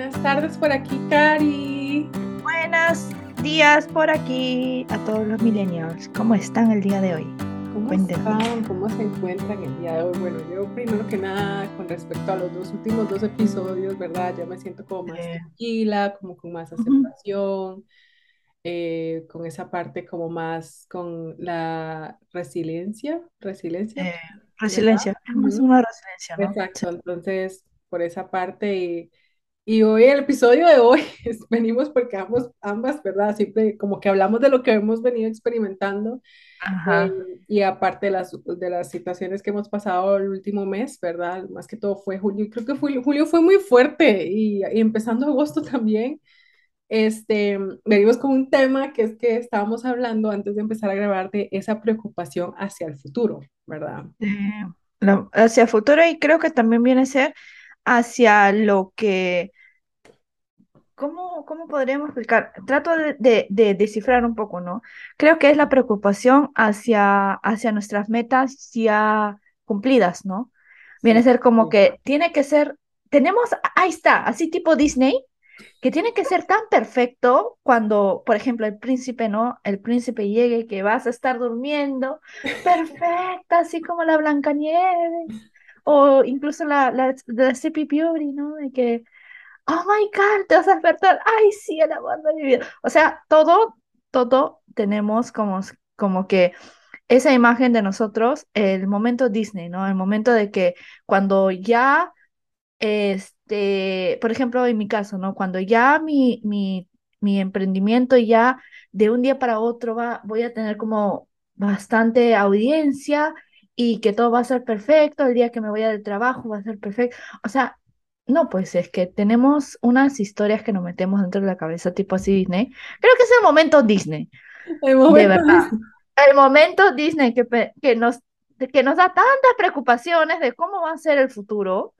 Buenas tardes por aquí, Cari. Buenos días por aquí a todos los millennials. ¿Cómo están el día de hoy? ¿Cómo están? ¿Cómo se encuentran el día de hoy? Bueno, yo primero que nada, con respecto a los dos últimos dos episodios, ¿verdad? Ya me siento como más tranquila, como con más aceptación, eh, con esa parte como más con la resiliencia, resiliencia. Eh, resiliencia, es una resiliencia, ¿no? Exacto, entonces por esa parte y y hoy, el episodio de hoy, venimos porque ambos, ambas, ¿verdad? Siempre como que hablamos de lo que hemos venido experimentando. Eh, y aparte de las, de las situaciones que hemos pasado el último mes, ¿verdad? Más que todo fue julio. Creo que julio, julio fue muy fuerte y, y, empezando agosto también. Este, venimos con un tema que es que estábamos hablando antes de empezar a grabar de esa preocupación hacia el futuro, ¿verdad? hacia el futuro y creo que también viene a ser hacia lo que ¿Cómo, ¿Cómo podríamos explicar? Trato de, de, descifrar un poco, ¿no? Creo que es la preocupación hacia, hacia nuestras metas ya cumplidas, ¿no? Viene a ser como que tiene que ser, tenemos, ahí está, así tipo Disney, que tiene que ser tan perfecto cuando, por ejemplo, el príncipe, ¿no? El príncipe llegue que vas a estar durmiendo, perfecta, así como la Blancanieves, o incluso la, la, la ¿no? De que oh my God, te vas a despertar, ay, sí, el amor de mi vida. O sea, todo, todo tenemos como, como que esa imagen de nosotros, el momento Disney, ¿no? El momento de que cuando ya, este, por ejemplo, en mi caso, ¿no? Cuando ya mi, mi, mi emprendimiento ya de un día para otro va, voy a tener como bastante audiencia y que todo va a ser perfecto, el día que me voy del trabajo va a ser perfecto. O sea, no, pues es que tenemos unas historias que nos metemos dentro de la cabeza, tipo así Disney. Creo que es el momento Disney. El momento de verdad. Disney. El momento Disney que, que, nos, que nos da tantas preocupaciones de cómo va a ser el futuro,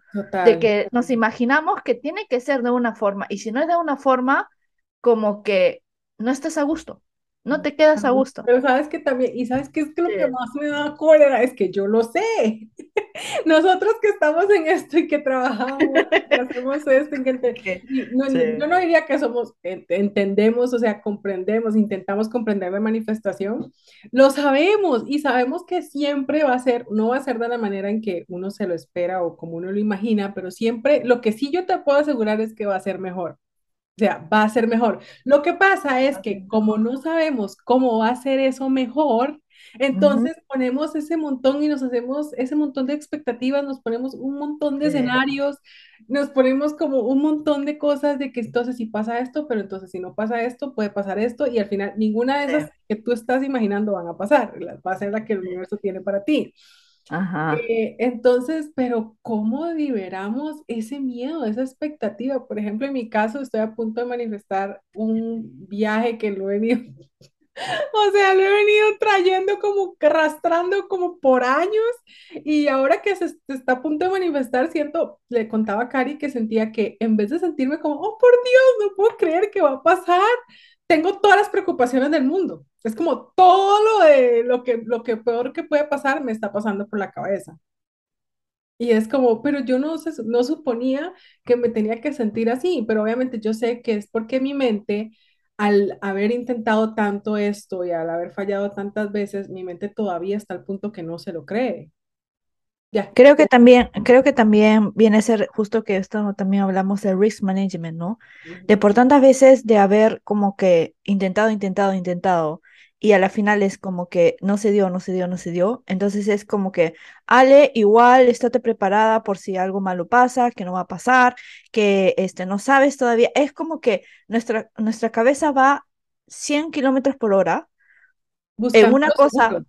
de que nos imaginamos que tiene que ser de una forma, y si no es de una forma, como que no estás a gusto no te quedas a gusto. Pero sabes que también, y sabes que es que lo que más me da cólera es que yo lo sé. Nosotros que estamos en esto y que trabajamos, que hacemos esto, que no, yo no diría que somos, entendemos, o sea, comprendemos, intentamos comprender la manifestación, lo sabemos y sabemos que siempre va a ser, no va a ser de la manera en que uno se lo espera o como uno lo imagina, pero siempre, lo que sí yo te puedo asegurar es que va a ser mejor. O sea, va a ser mejor. Lo que pasa es que como no sabemos cómo va a ser eso mejor, entonces ponemos ese montón y nos hacemos ese montón de expectativas, nos ponemos un montón de escenarios, nos ponemos como un montón de cosas de que entonces si pasa esto, pero entonces si no pasa esto, puede pasar esto y al final ninguna de esas que tú estás imaginando van a pasar, va a ser la que el universo tiene para ti. Ajá. Eh, entonces, pero ¿cómo liberamos ese miedo, esa expectativa? Por ejemplo, en mi caso, estoy a punto de manifestar un viaje que lo he venido, o sea, lo he venido trayendo como arrastrando como por años y ahora que se, está a punto de manifestar, siento, le contaba a Cari que sentía que en vez de sentirme como, oh, por Dios, no puedo creer que va a pasar, tengo todas las preocupaciones del mundo. Es como todo lo de lo que, lo que peor que puede pasar me está pasando por la cabeza. Y es como, pero yo no, no suponía que me tenía que sentir así, pero obviamente yo sé que es porque mi mente, al haber intentado tanto esto y al haber fallado tantas veces, mi mente todavía está al punto que no se lo cree. Creo que también, creo que también viene a ser justo que esto también hablamos de risk management, ¿no? De por tantas veces de haber como que intentado, intentado, intentado, y a la final es como que no se dio, no se dio, no se dio. Entonces es como que, Ale, igual estate preparada por si algo malo pasa, que no va a pasar, que este, no sabes todavía. Es como que nuestra, nuestra cabeza va 100 kilómetros por hora en una cosa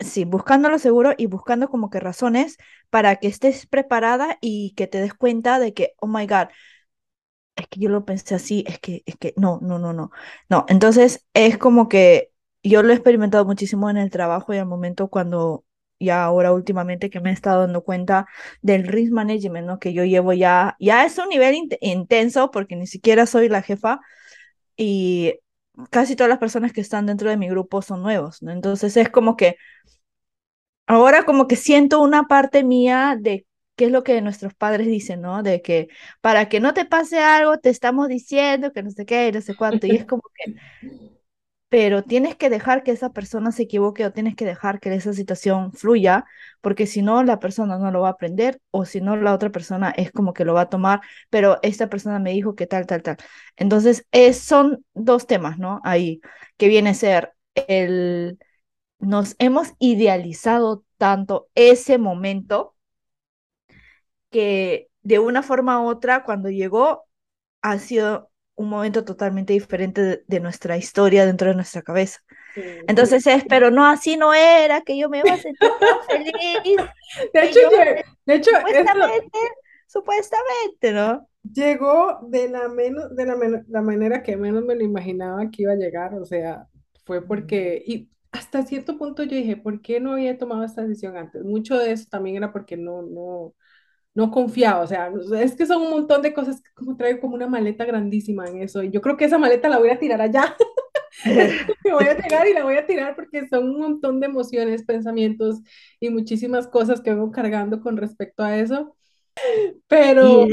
sí, buscándolo seguro y buscando como que razones para que estés preparada y que te des cuenta de que, oh my God, es que yo lo pensé así, es que, es que, no, no, no, no. No, entonces es como que yo lo he experimentado muchísimo en el trabajo y al momento cuando ya ahora últimamente que me he estado dando cuenta del risk management, ¿no? Que yo llevo ya, ya es un nivel intenso porque ni siquiera soy la jefa y casi todas las personas que están dentro de mi grupo son nuevos, ¿no? Entonces es como que ahora como que siento una parte mía de ¿qué es lo que nuestros padres dicen, no? De que para que no te pase algo, te estamos diciendo que no sé qué, no sé cuánto, y es como que, pero tienes que dejar que esa persona se equivoque o tienes que dejar que esa situación fluya, porque si no, la persona no lo va a aprender o si no, la otra persona es como que lo va a tomar, pero esta persona me dijo que tal, tal, tal. Entonces, es, son dos temas, ¿no? Ahí, que viene a ser el, nos hemos idealizado tanto ese momento que de una forma u otra, cuando llegó, ha sido un momento totalmente diferente de, nuestra historia dentro de nuestra cabeza. Entonces es, pero no, así no era, que yo me iba a sentir feliz. De hecho, de hecho supuestamente, supuestamente, ¿no? Llegó de, la, menos, de la, la, manera que menos me lo imaginaba que iba a llegar, o sea, fue porque, y hasta cierto punto yo dije, ¿por qué no había tomado esta decisión antes? Mucho de eso también era porque no, no, no confiaba, o sea, es que son un montón de cosas que como traigo como una maleta grandísima en eso, y yo creo que esa maleta la voy a tirar allá, me voy a llegar y la voy a tirar porque son un montón de emociones, pensamientos y muchísimas cosas que vengo cargando con respecto a eso, pero...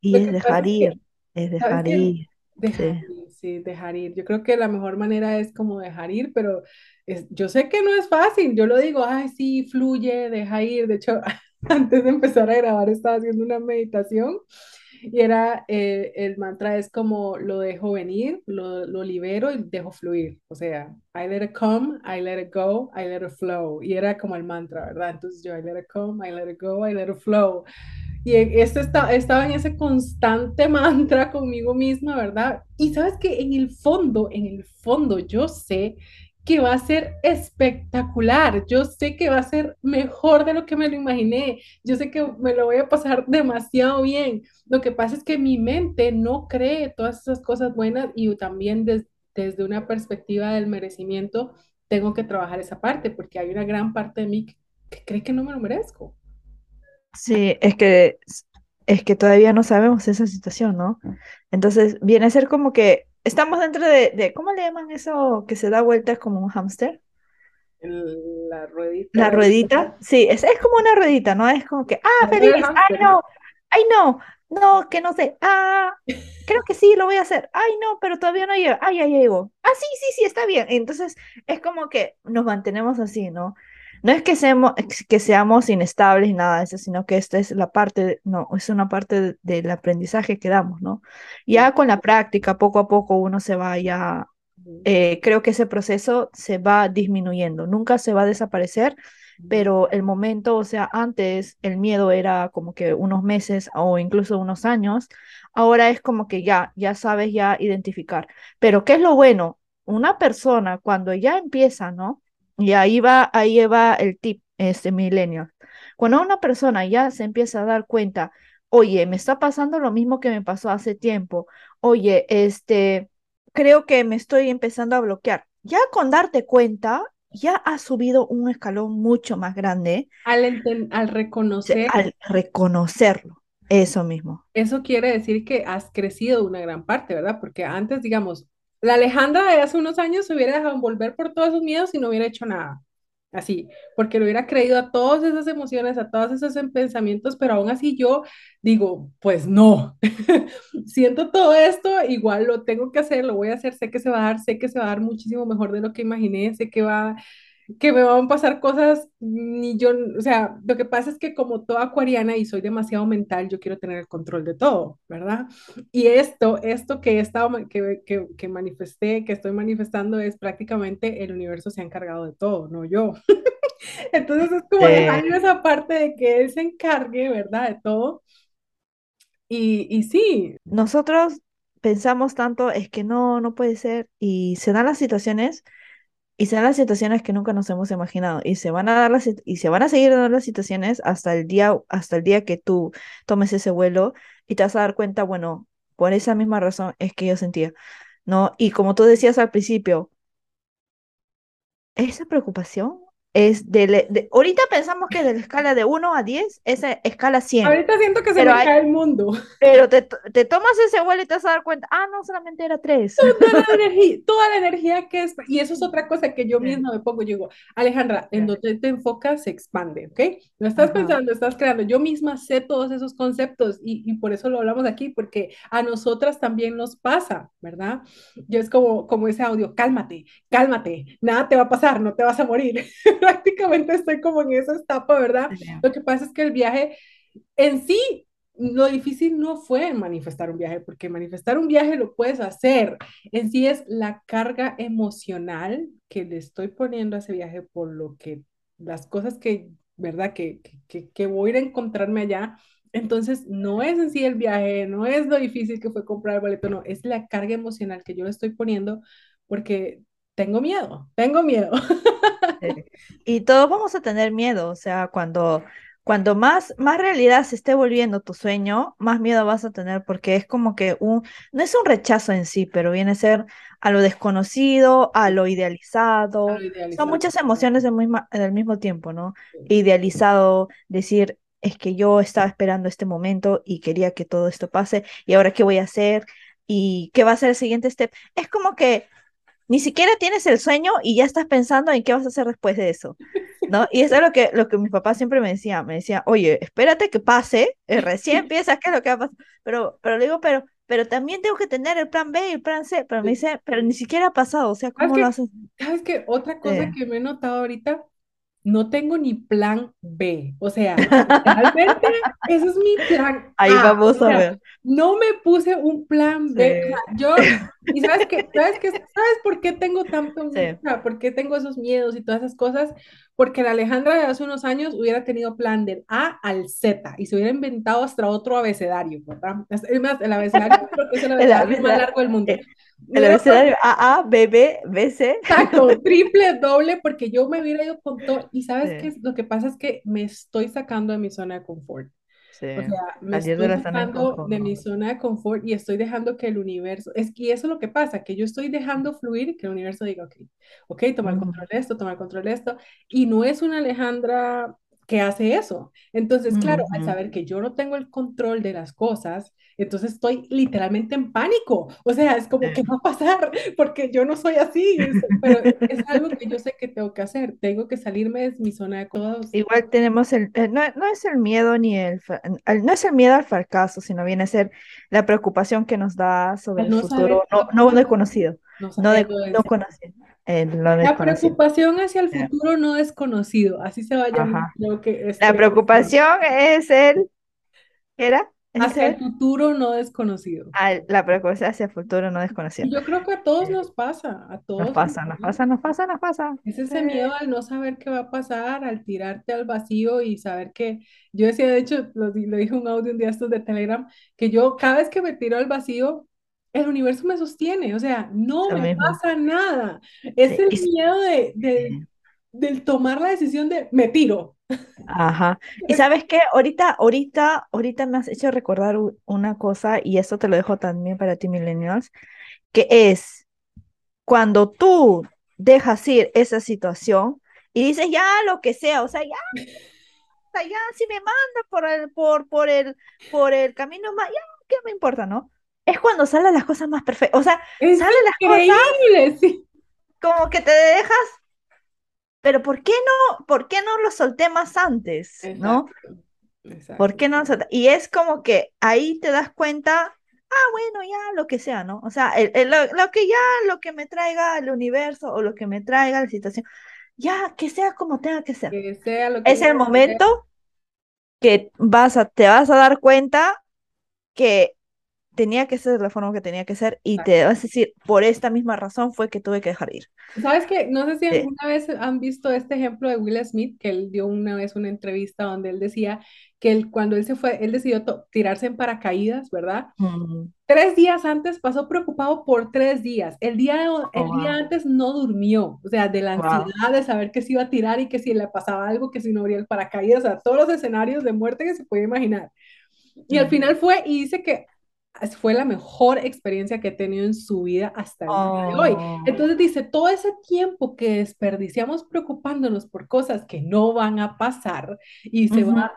Y, es dejar ir, es dejar ir. Dejar ir, sí, dejar ir. Yo creo que la mejor manera es como dejar ir, pero yo sé que no es fácil, yo lo digo, ay, sí, fluye, deja ir, de hecho... antes de empezar a grabar estaba haciendo una meditación y era, eh, el mantra es como lo dejo venir, lo, lo, libero y dejo fluir. O sea, I let it come, I let it go, I let it flow. Y era como el mantra, ¿verdad? Entonces yo, I let it come, I let it go, I let it flow. Y este está, estaba en ese constante mantra conmigo misma, ¿verdad? Y sabes que en el fondo, en el fondo, yo sé que va a ser espectacular. Yo sé que va a ser mejor de lo que me lo imaginé. Yo sé que me lo voy a pasar demasiado bien. Lo que pasa es que mi mente no cree todas esas cosas buenas y también desde una perspectiva del merecimiento tengo que trabajar esa parte porque hay una gran parte de mí que, que cree que no me lo merezco. Sí, es que es que todavía no sabemos esa situación, ¿no? Entonces viene a ser como que Estamos dentro de, ¿cómo le llaman eso que se da vueltas como un hámster? La ruedita. La ruedita, sí, es, es como una ruedita, ¿no? Es como que, ah, feliz, ay no, ay no, no, que no sé, ah, creo que sí, lo voy a hacer, ay no, pero todavía no llega, ay, ya llegó, ah, sí, sí, sí, está bien. Entonces es como que nos mantenemos así, ¿no? No es que seamos, que seamos inestables y nada de eso, sino que esta es la parte, no, es una parte del aprendizaje que damos, ¿no? Ya con la práctica, poco a poco uno se va ya, eh, creo que ese proceso se va disminuyendo, nunca se va a desaparecer, pero el momento, o sea, antes el miedo era como que unos meses o incluso unos años, ahora es como que ya, ya sabes ya identificar. Pero ¿qué es lo bueno? Una persona cuando ya empieza, ¿no? Y ahí va, ahí va el tip, este milenio. Cuando una persona ya se empieza a dar cuenta, oye, me está pasando lo mismo que me pasó hace tiempo, oye, este, creo que me estoy empezando a bloquear. Ya con darte cuenta, ya has subido un escalón mucho más grande. Al, al reconocer. Al reconocerlo, eso mismo. Eso quiere decir que has crecido una gran parte, ¿verdad? Porque antes, digamos, la Alejandra de hace unos años se hubiera dejado envolver por todos esos miedos y no hubiera hecho nada. Así, porque lo hubiera creído a todas esas emociones, a todos esos pensamientos, pero aún así yo digo, pues no, siento todo esto, igual lo tengo que hacer, lo voy a hacer, sé que se va a dar, sé que se va a dar muchísimo mejor de lo que imaginé, sé que va, que me van a pasar cosas, ni yo, o sea, lo que pasa es que como toda acuariana y soy demasiado mental, yo quiero tener el control de todo, ¿verdad? Y esto, esto que he estado, que, que, que manifesté, que estoy manifestando es prácticamente el universo se ha encargado de todo, no yo. Entonces es como dejar esa parte de que él se encargue, ¿verdad? De todo. Y, y sí. Nosotros pensamos tanto, es que no, no puede ser, y se dan las situaciones y serán las situaciones que nunca nos hemos imaginado y se van a dar las y se van a seguir dando las situaciones hasta el día hasta el día que tú tomes ese vuelo y te vas a dar cuenta, bueno, por esa misma razón es que yo sentía, ¿no? Y como tú decías al principio, esa preocupación es de, ahorita pensamos que de la escala de 1 a 10 es escala 100. Ahorita siento que se me cae el mundo. Pero te, te, tomas ese vuelo y te vas a dar cuenta, ah, no, solamente era 3. Toda la energía, toda la energía que es, y eso es otra cosa que yo misma me pongo, yo digo, Alejandra, en donde te enfocas se expande, ¿ok? No estás pensando, estás creando. Yo misma sé todos esos conceptos y, y, por eso lo hablamos aquí, porque a nosotras también nos pasa, ¿verdad? Yo es como, como ese audio, cálmate, cálmate, nada te va a pasar, no te vas a morir. prácticamente estoy como en esa etapa, ¿verdad? Lo que pasa es que el viaje en sí, lo difícil no fue manifestar un viaje, porque manifestar un viaje lo puedes hacer. En sí es la carga emocional que le estoy poniendo a ese viaje por lo que las cosas que, ¿verdad? Que, que, que voy a ir a encontrarme allá. Entonces, no es en sí el viaje, no es lo difícil que fue comprar el boleto, no, es la carga emocional que yo le estoy poniendo porque tengo miedo, tengo miedo. Y todos vamos a tener miedo, o sea, cuando, cuando más, más realidad se esté volviendo tu sueño, más miedo vas a tener porque es como que un, no es un rechazo en sí, pero viene a ser a lo desconocido, a lo idealizado. Son muchas emociones del mismo, del mismo tiempo, ¿no? Idealizado, decir, es que yo estaba esperando este momento y quería que todo esto pase y ahora qué voy a hacer y qué va a ser el siguiente step. Es como que ni siquiera tienes el sueño y ya estás pensando en qué vas a hacer después de eso, ¿no? Y eso es lo que, lo que mi papá siempre me decía, me decía, oye, espérate que pase, eh, recién empiezas, ¿qué es lo que va a pasar? Pero, pero le digo, pero, pero también tengo que tener el plan B y el plan C, pero me dice, pero ni siquiera ha pasado, o sea, ¿cómo lo haces? ¿Sabes qué? Otra cosa que me he notado ahorita no tengo ni plan B. O sea, realmente ese es mi plan. Ahí vamos a ver. No me puse un plan B. O sea, yo, y sabes qué, sabes qué, sabes por qué tengo tanto, sí. o sea, por qué tengo esos miedos y todas esas cosas, porque la Alejandra de hace unos años hubiera tenido plan del A al Z y se hubiera inventado hasta otro abecedario, ¿verdad? Es más, el abecedario creo que es el abecedario más largo del mundo. El abecedario A, A, B, B, B, C. Exacto, triple, doble, porque yo me hubiera ido con todo. Y sabes qué? Lo que pasa es que me estoy sacando de mi zona de confort. Sí. O sea, me estoy sacando de, mi zona de confort y estoy dejando que el universo, es que eso es lo que pasa, que yo estoy dejando fluir, que el universo diga, ok, ok, toma el control de esto, toma el control de esto, y no es una Alejandra que hace eso. Entonces, claro, al saber que yo no tengo el control de las cosas, entonces estoy literalmente en pánico. O sea, es como, ¿qué va a pasar? Porque yo no soy así. Pero es algo que yo sé que tengo que hacer. Tengo que salirme de mi zona de cómodos. Igual tenemos el, eh, no, no, es el miedo ni el, no es el miedo al fracaso, sino viene a ser la preocupación que nos da sobre el futuro, no, no desconocido. No, no, de, no conocido. la preocupación hacia el futuro no desconocido, así se va a llamar. que la preocupación es el, ¿qué era? Hacia el futuro no desconocido. la preocupación hacia el futuro no desconocido. Yo creo que a todos nos pasa, a todos. Nos pasa, nos pasa, nos pasa, nos pasa. Es ese miedo al no saber qué va a pasar, al tirarte al vacío y saber que, yo decía, de hecho, lo, lo dije un audio un día estos de Telegram, que yo cada vez que me tiro al vacío, el universo me sostiene, o sea, no me pasa nada. Es el miedo de, de, tomar la decisión de me tiro, Ajá. Y sabes qué, ahorita, ahorita, ahorita me has hecho recordar una cosa, y eso te lo dejo también para ti, millennials, que es cuando tú dejas ir esa situación y dices ya lo que sea, o sea, ya, ya, si me manda por el, por, por el, por el camino más, ya, ¿qué me importa, no? Es cuando salen las cosas más perfectas, o sea, salen las cosas sí. como que te dejas pero ¿por qué no, por qué no lo solté más antes? ¿No? ¿Por qué no Y es como que ahí te das cuenta, ah, bueno, ya lo que sea, ¿no? O sea, lo, que ya, lo que me traiga el universo o lo que me traiga la situación, ya, que sea como tenga que ser. es el momento que vas a, te vas a dar cuenta que tenía que ser de la forma que tenía que ser y te vas a decir, por esta misma razón fue que tuve que dejar ir. ¿Sabes qué? No sé si alguna vez han visto este ejemplo de Will Smith, que él dio una vez una entrevista donde él decía que él, cuando él se fue, él decidió tirarse en paracaídas, ¿verdad? Tres días antes pasó preocupado por tres días. El día, el oh, día antes no durmió, o sea, de la ansiedad de saber que se iba a tirar y que si le pasaba algo, que si no abría el paracaídas, o sea, todos los escenarios de muerte que se puede imaginar. Y al final fue y dice que fue la mejor experiencia que he tenido en su vida hasta el día de hoy. Oh. Entonces dice, todo ese tiempo que desperdiciamos preocupándonos por cosas que no van a pasar y se va a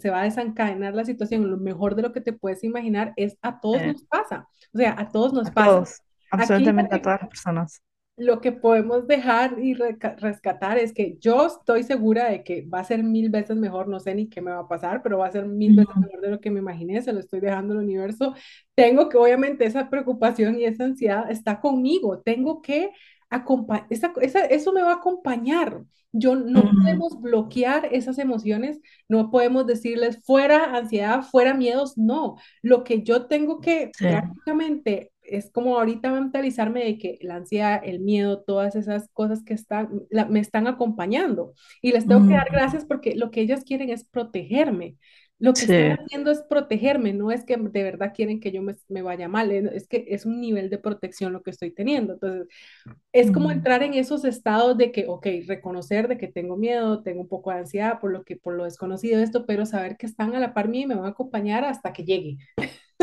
se va a desencadenar la situación, lo mejor de lo que te puedes imaginar es a todos nos pasa, o sea, a todos nos pasa. Todos, absolutamente a todas las personas lo que podemos dejar y rescatar es que yo estoy segura de que va a ser mil veces mejor, no sé ni qué me va a pasar, pero va a ser mil veces mejor de lo que me imaginé, se lo estoy dejando al universo. Tengo que, obviamente, esa preocupación y esa ansiedad está conmigo, tengo que acompañar, eso me va a acompañar. Yo no podemos bloquear esas emociones, no podemos decirles fuera ansiedad, fuera miedos, no. Lo que yo tengo que prácticamente es como ahorita mentalizarme de que la ansiedad, el miedo, todas esas cosas que están, me están acompañando. Y les tengo que dar gracias porque lo que ellas quieren es protegerme. Lo que están haciendo es protegerme, no es que de verdad quieren que yo me, me, vaya mal, es que es un nivel de protección lo que estoy teniendo. Entonces, es como entrar en esos estados de que, ok, reconocer de que tengo miedo, tengo un poco de ansiedad por lo que, por lo desconocido de esto, pero saber que están a la par mía y me van a acompañar hasta que llegue.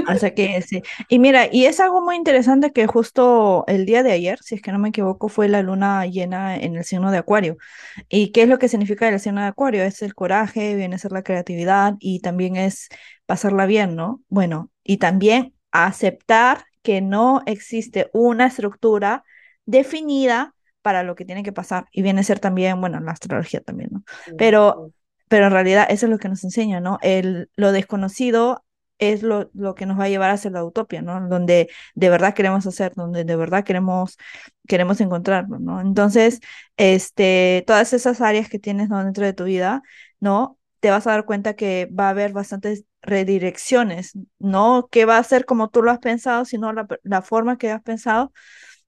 Hasta que sí. Y mira, y es algo muy interesante que justo el día de ayer, si es que no me equivoco, fue la luna llena en el signo de Acuario. ¿Y qué es lo que significa el signo de Acuario? Es el coraje, viene a ser la creatividad y también es pasarla bien, ¿no? Bueno, y también aceptar que no existe una estructura definida para lo que tiene que pasar. Y viene a ser también, bueno, la astrología también, ¿no? Pero, pero en realidad eso es lo que nos enseña, ¿no? El, lo desconocido es lo, lo, que nos va a llevar hacia la utopía, ¿no? Donde de verdad queremos hacer, donde de verdad queremos, queremos encontrarnos, ¿no? Entonces, este, todas esas áreas que tienes dentro de tu vida, ¿no? Te vas a dar cuenta que va a haber bastantes redirecciones, no que va a ser como tú lo has pensado, sino la, la forma que has pensado.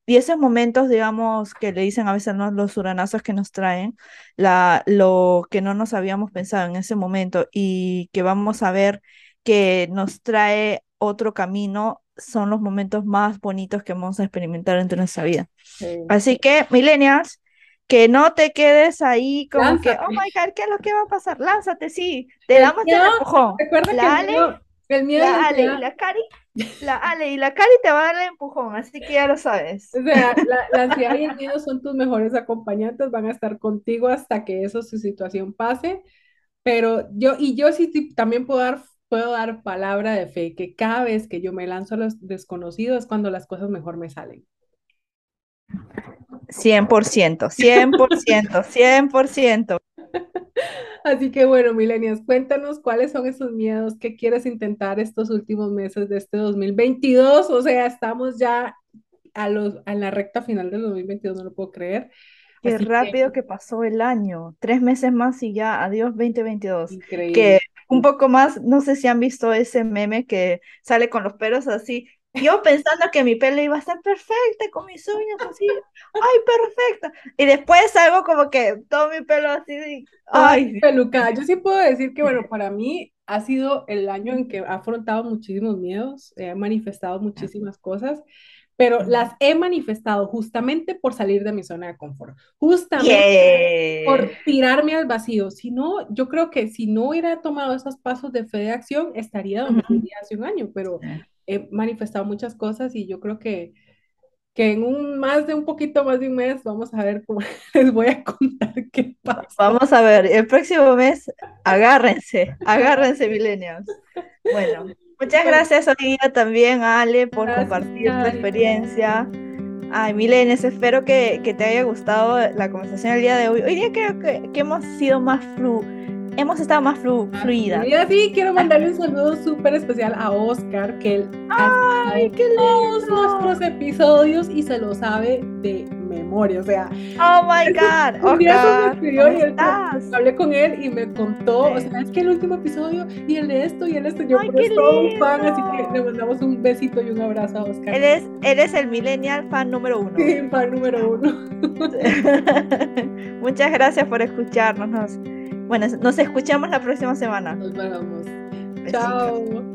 Y esos momentos, digamos, que le dicen a veces ¿no? los uranazos que nos traen, la, lo que no nos habíamos pensado en ese momento y que vamos a ver que nos trae otro camino son los momentos más bonitos que vamos a experimentar en nuestra vida. Así que, millennials, que no te quedes ahí como que, oh my God, ¿qué es lo que va a pasar? Lánzate, sí, te damos el empujón. Recuerda la Ale, el miedo, la Ale y la Cari, la Ale y la Cari te va a dar el empujón, así que ya lo sabes. O sea, la, la ansiedad y el miedo son tus mejores acompañantes, van a estar contigo hasta que eso, su situación pase. Pero yo, y yo sí también puedo dar puedo dar palabra de fe que cada vez que yo me lanzo a los desconocidos es cuando las cosas mejor me salen. 100%, 100%, 100%. Así que bueno, Milenias, cuéntanos cuáles son esos miedos que quieres intentar estos últimos meses de este 2022. O sea, estamos ya a, los, a la recta final del 2022, no lo puedo creer. Qué rápido que... pasó el año. Tres meses más y ya, adiós 2022. Increíble. Que un poco más, no sé si han visto ese meme que sale con los pelos así. Yo pensando que mi pelo iba a estar perfecta, con mis uñas así, ay, perfecta. Y después salgo como que todo mi pelo así, ay. peluca. Yo sí puedo decir que, bueno, para mí ha sido el año en que he afrontado muchísimos miedos, he manifestado muchísimas cosas pero las he manifestado justamente por salir de mi zona de confort, justamente por tirarme al vacío. Si no, yo creo que si no hubiera tomado esos pasos de fe de acción, estaría donde vivía hace un año, pero he manifestado muchas cosas y yo creo que, que en un más de un poquito más de un mes vamos a ver cómo les voy a contar qué pasa. Vamos a ver, el próximo mes, agárrense, agárrense, millennials. Bueno, Muchas gracias, Olivia, también, Ale, por compartir tu experiencia. Ay, Milenes, espero que, que, te haya gustado la conversación el día de hoy. Hoy día creo que, que hemos sido más flu hemos estado más flu fluida. Y así quiero mandarle un saludo súper especial a Oscar, que él Ay, qué todos nuestros episodios y se lo sabe de memoria, o sea. Oh my God, un día me y él, hablé con él y me contó, o sea, es que el último episodio y el de esto y el de esto, yo Ay, todo un fan, así que le mandamos un besito y un abrazo a Oscar. Él es, él es el millennial fan número uno. Sí, fan número uno. Muchas gracias por escucharnos. Bueno, nos escuchamos la próxima semana. Nos vemos. Chao.